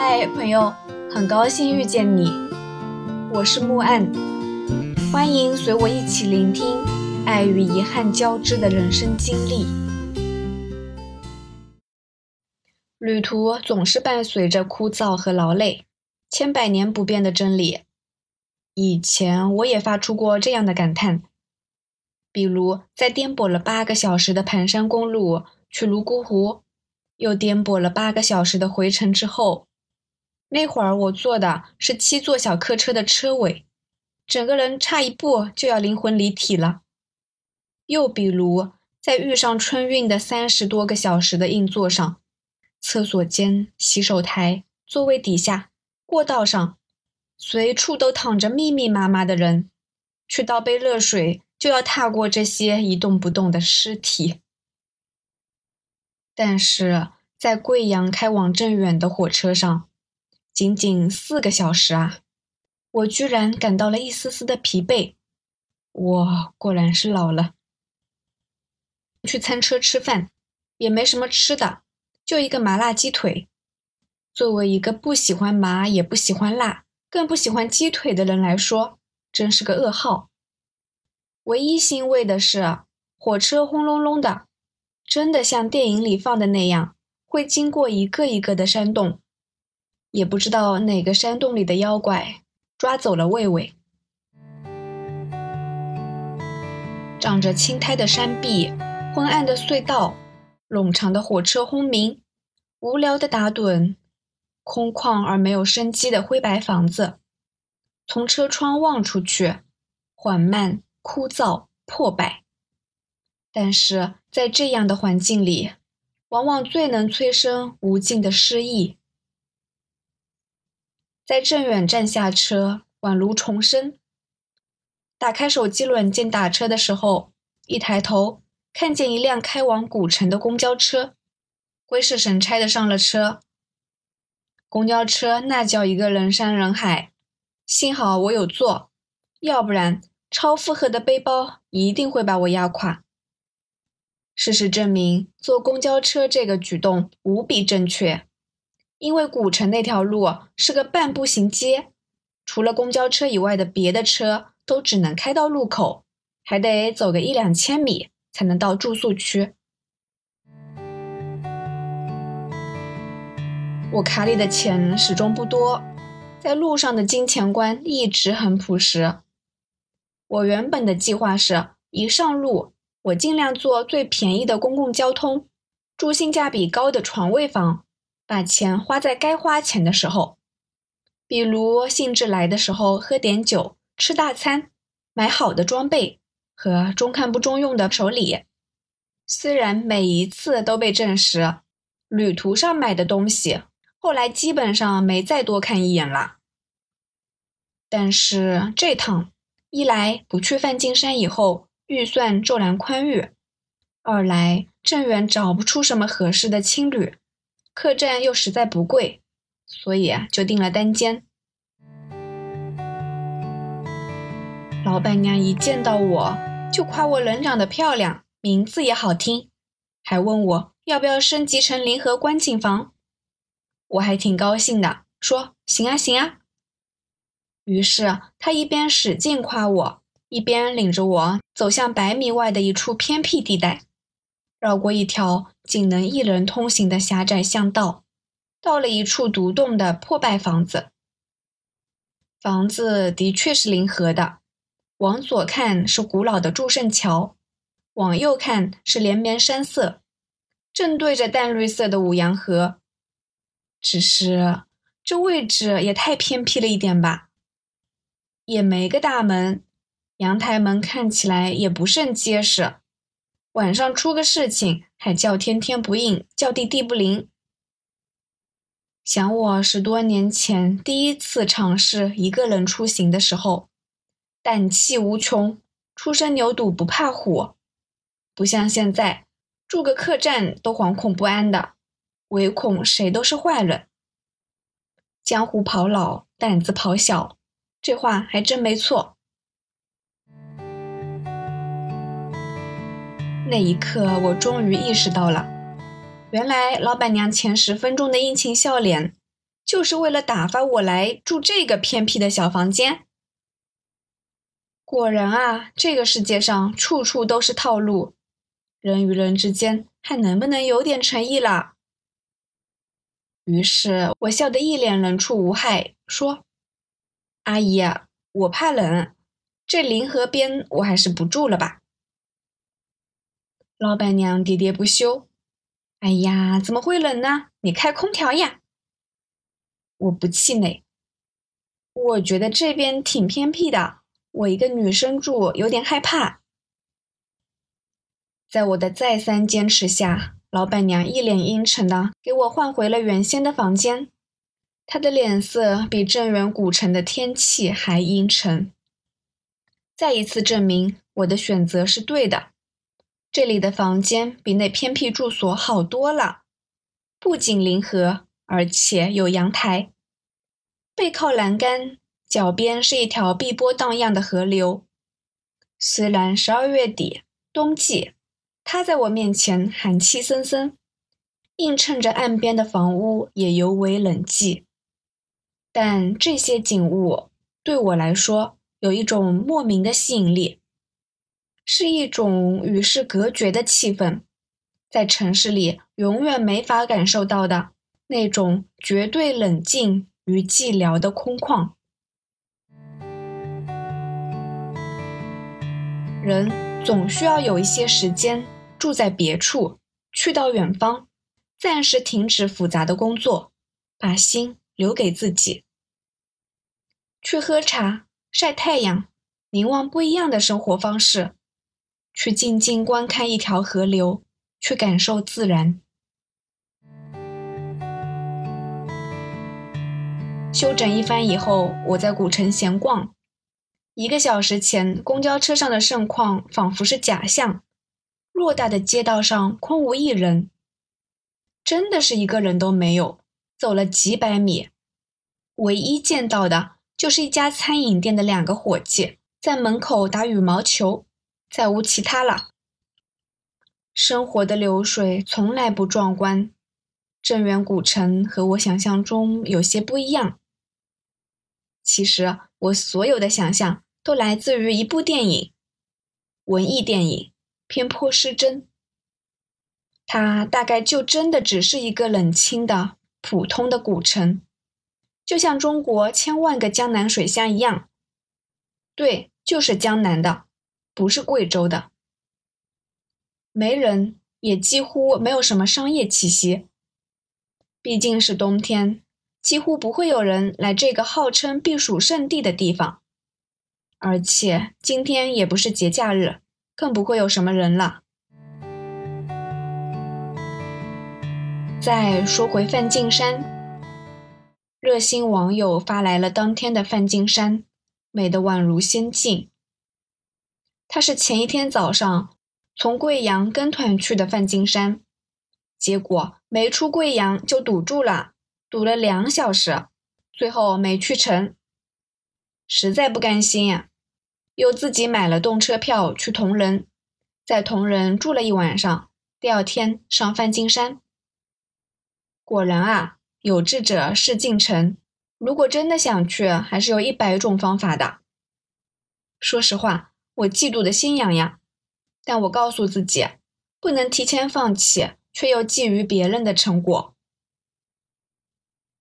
嗨，朋友，很高兴遇见你，我是木岸，欢迎随我一起聆听爱与遗憾交织的人生经历。旅途总是伴随着枯燥和劳累，千百年不变的真理。以前我也发出过这样的感叹，比如在颠簸了八个小时的盘山公路去泸沽湖，又颠簸了八个小时的回程之后。那会儿我坐的是七座小客车的车尾，整个人差一步就要灵魂离体了。又比如在遇上春运的三十多个小时的硬座上，厕所间、洗手台、座位底下、过道上，随处都躺着密密麻麻的人，去倒杯热水就要踏过这些一动不动的尸体。但是在贵阳开往镇远的火车上。仅仅四个小时啊，我居然感到了一丝丝的疲惫。我果然是老了。去餐车吃饭，也没什么吃的，就一个麻辣鸡腿。作为一个不喜欢麻也不喜欢辣，更不喜欢鸡腿的人来说，真是个噩耗。唯一欣慰的是，火车轰隆隆的，真的像电影里放的那样，会经过一个一个的山洞。也不知道哪个山洞里的妖怪抓走了魏魏。长着青苔的山壁，昏暗的隧道，冗长的火车轰鸣，无聊的打盹，空旷而没有生机的灰白房子，从车窗望出去，缓慢、枯燥、破败。但是在这样的环境里，往往最能催生无尽的诗意。在镇远站下车，宛如重生。打开手机软件打车的时候，一抬头看见一辆开往古城的公交车，鬼使神差的上了车。公交车那叫一个人山人海，幸好我有座，要不然超负荷的背包一定会把我压垮。事实证明，坐公交车这个举动无比正确。因为古城那条路是个半步行街，除了公交车以外的别的车都只能开到路口，还得走个一两千米才能到住宿区。我卡里的钱始终不多，在路上的金钱观一直很朴实。我原本的计划是一上路，我尽量坐最便宜的公共交通，住性价比高的床位房。把钱花在该花钱的时候，比如兴致来的时候喝点酒、吃大餐、买好的装备和中看不中用的手礼。虽然每一次都被证实，旅途上买的东西后来基本上没再多看一眼了。但是这趟，一来不去梵净山以后预算骤然宽裕，二来镇远找不出什么合适的青旅。客栈又实在不贵，所以啊，就订了单间。老板娘一见到我就夸我人长得漂亮，名字也好听，还问我要不要升级成联合观景房。我还挺高兴的，说行啊行啊。于是他一边使劲夸我，一边领着我走向百米外的一处偏僻地带。绕过一条仅能一人通行的狭窄巷道，到了一处独栋的破败房子。房子的确是临河的，往左看是古老的祝圣桥，往右看是连绵山色，正对着淡绿色的五羊河。只是这位置也太偏僻了一点吧？也没个大门，阳台门看起来也不甚结实。晚上出个事情，还叫天天不应，叫地地不灵。想我十多年前第一次尝试一个人出行的时候，胆气无穷，初生牛犊不怕虎，不像现在住个客栈都惶恐不安的，唯恐谁都是坏人。江湖跑老，胆子跑小，这话还真没错。那一刻，我终于意识到了，原来老板娘前十分钟的殷勤笑脸，就是为了打发我来住这个偏僻的小房间。果然啊，这个世界上处处都是套路，人与人之间还能不能有点诚意了？于是我笑得一脸人畜无害，说：“阿姨，我怕冷，这临河边我还是不住了吧。”老板娘喋喋不休：“哎呀，怎么会冷呢？你开空调呀！”我不气馁，我觉得这边挺偏僻的。我一个女生住有点害怕，在我的再三坚持下，老板娘一脸阴沉的给我换回了原先的房间。她的脸色比镇远古城的天气还阴沉，再一次证明我的选择是对的。这里的房间比那偏僻住所好多了，不仅临河，而且有阳台，背靠栏杆。脚边是一条碧波荡漾的河流，虽然十二月底冬季，它在我面前寒气森森，映衬着岸边的房屋也尤为冷寂。但这些景物对我来说有一种莫名的吸引力，是一种与世隔绝的气氛，在城市里永远没法感受到的那种绝对冷静与寂寥的空旷。人总需要有一些时间住在别处，去到远方，暂时停止复杂的工作，把心留给自己，去喝茶、晒太阳，凝望不一样的生活方式，去静静观看一条河流，去感受自然。休整一番以后，我在古城闲逛。一个小时前，公交车上的盛况仿佛是假象，偌大的街道上空无一人，真的是一个人都没有。走了几百米，唯一见到的就是一家餐饮店的两个伙计在门口打羽毛球，再无其他了。生活的流水从来不壮观，镇远古城和我想象中有些不一样。其实，我所有的想象。都来自于一部电影，文艺电影，偏颇失真。它大概就真的只是一个冷清的、普通的古城，就像中国千万个江南水乡一样。对，就是江南的，不是贵州的。没人，也几乎没有什么商业气息。毕竟是冬天，几乎不会有人来这个号称避暑胜地的地方。而且今天也不是节假日，更不会有什么人了。再说回梵净山，热心网友发来了当天的梵净山，美得宛如仙境。他是前一天早上从贵阳跟团去的梵净山，结果没出贵阳就堵住了，堵了两小时，最后没去成。实在不甘心呀，又自己买了动车票去铜仁，在铜仁住了一晚上，第二天上梵净山。果然啊，有志者事竟成。如果真的想去，还是有一百种方法的。说实话，我嫉妒的心痒痒，但我告诉自己，不能提前放弃，却又觊觎别人的成果。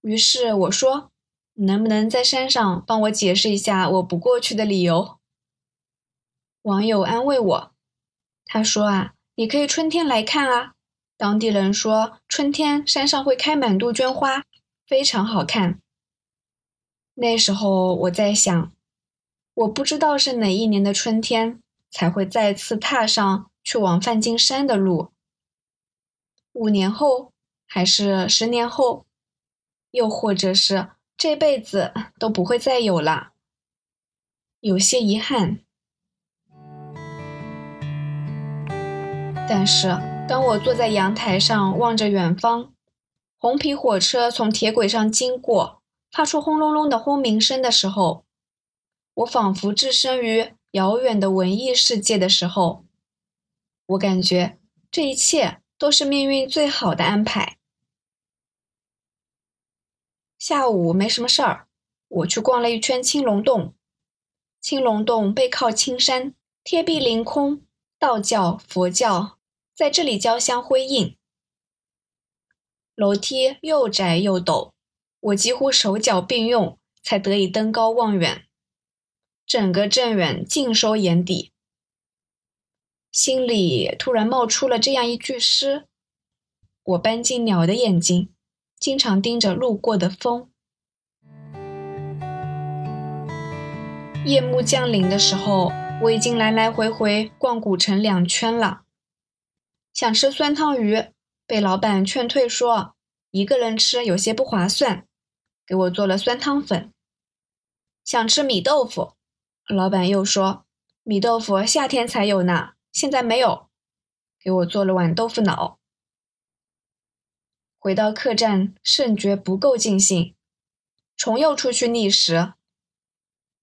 于是我说。能不能在山上帮我解释一下我不过去的理由？网友安慰我，他说啊，你可以春天来看啊。当地人说春天山上会开满杜鹃花，非常好看。那时候我在想，我不知道是哪一年的春天才会再次踏上去往梵净山的路。五年后，还是十年后，又或者是？这辈子都不会再有了，有些遗憾。但是，当我坐在阳台上望着远方，红皮火车从铁轨上经过，发出轰隆隆的轰鸣声的时候，我仿佛置身于遥远的文艺世界的时候，我感觉这一切都是命运最好的安排。下午没什么事儿，我去逛了一圈青龙洞。青龙洞背靠青山，贴壁凌空，道教、佛教在这里交相辉映。楼梯又窄又陡，我几乎手脚并用才得以登高望远。整个镇远尽收眼底，心里突然冒出了这样一句诗：“我搬进鸟的眼睛，经常盯着路过的风。”夜幕降临的时候，我已经来来回回逛古城两圈了。想吃酸汤鱼，被老板劝退说一个人吃有些不划算，给我做了酸汤粉。想吃米豆腐，老板又说米豆腐夏天才有呢，现在没有，给我做了碗豆腐脑。回到客栈，甚觉不够尽兴，重又出去觅食。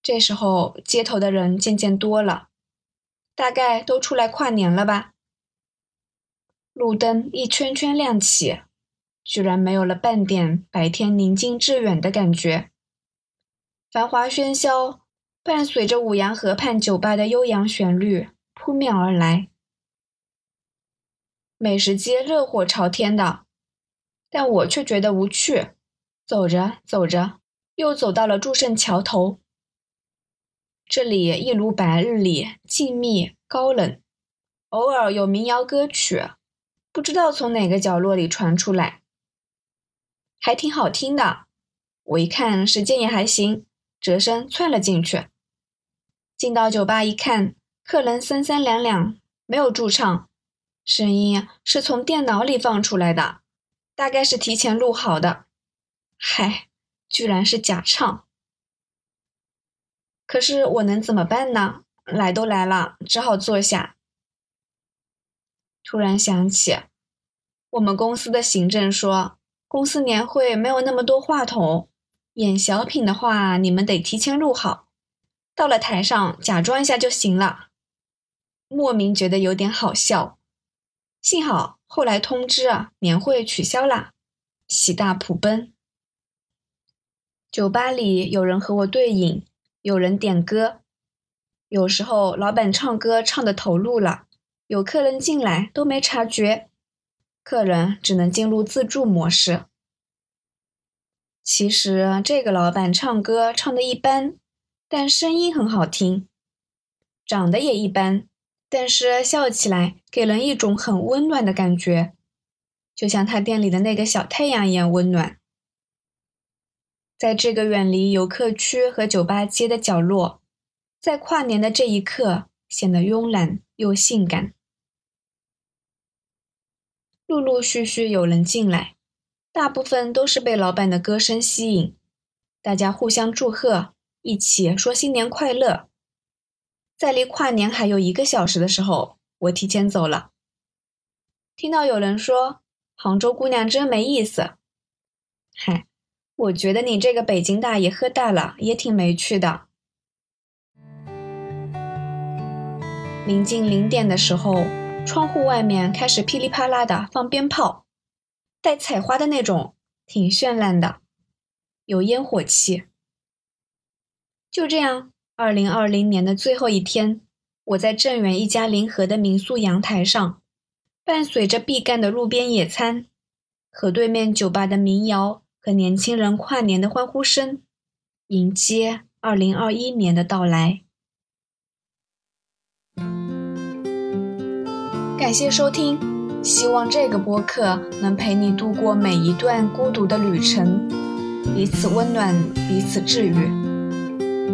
这时候，街头的人渐渐多了，大概都出来跨年了吧。路灯一圈圈亮起，居然没有了半点白天宁静致远的感觉。繁华喧嚣伴随着五羊河畔酒吧的悠扬旋律扑面而来，美食街热火朝天的，但我却觉得无趣。走着走着，又走到了祝圣桥头。这里一如白日里静谧高冷，偶尔有民谣歌曲，不知道从哪个角落里传出来，还挺好听的。我一看时间也还行，折身窜了进去。进到酒吧一看，客人三三两两，没有驻唱，声音是从电脑里放出来的，大概是提前录好的。嗨，居然是假唱！可是我能怎么办呢？来都来了，只好坐下。突然想起，我们公司的行政说，公司年会没有那么多话筒，演小品的话，你们得提前录好，到了台上假装一下就行了。莫名觉得有点好笑。幸好后来通知啊，年会取消啦，喜大普奔。酒吧里有人和我对饮。有人点歌，有时候老板唱歌唱的投入了，有客人进来都没察觉，客人只能进入自助模式。其实这个老板唱歌唱的一般，但声音很好听，长得也一般，但是笑起来给人一种很温暖的感觉，就像他店里的那个小太阳一样温暖。在这个远离游客区和酒吧街的角落，在跨年的这一刻，显得慵懒又性感。陆陆续续有人进来，大部分都是被老板的歌声吸引，大家互相祝贺，一起说新年快乐。在离跨年还有一个小时的时候，我提前走了。听到有人说：“杭州姑娘真没意思。”嗨。我觉得你这个北京大爷喝大了也挺没趣的。临近零点的时候，窗户外面开始噼里啪啦的放鞭炮，带彩花的那种，挺绚烂的，有烟火气。就这样，二零二零年的最后一天，我在镇远一家临河的民宿阳台上，伴随着毕赣的路边野餐，和对面酒吧的民谣。和年轻人跨年的欢呼声，迎接二零二一年的到来。感谢收听，希望这个播客能陪你度过每一段孤独的旅程，彼此温暖，彼此治愈。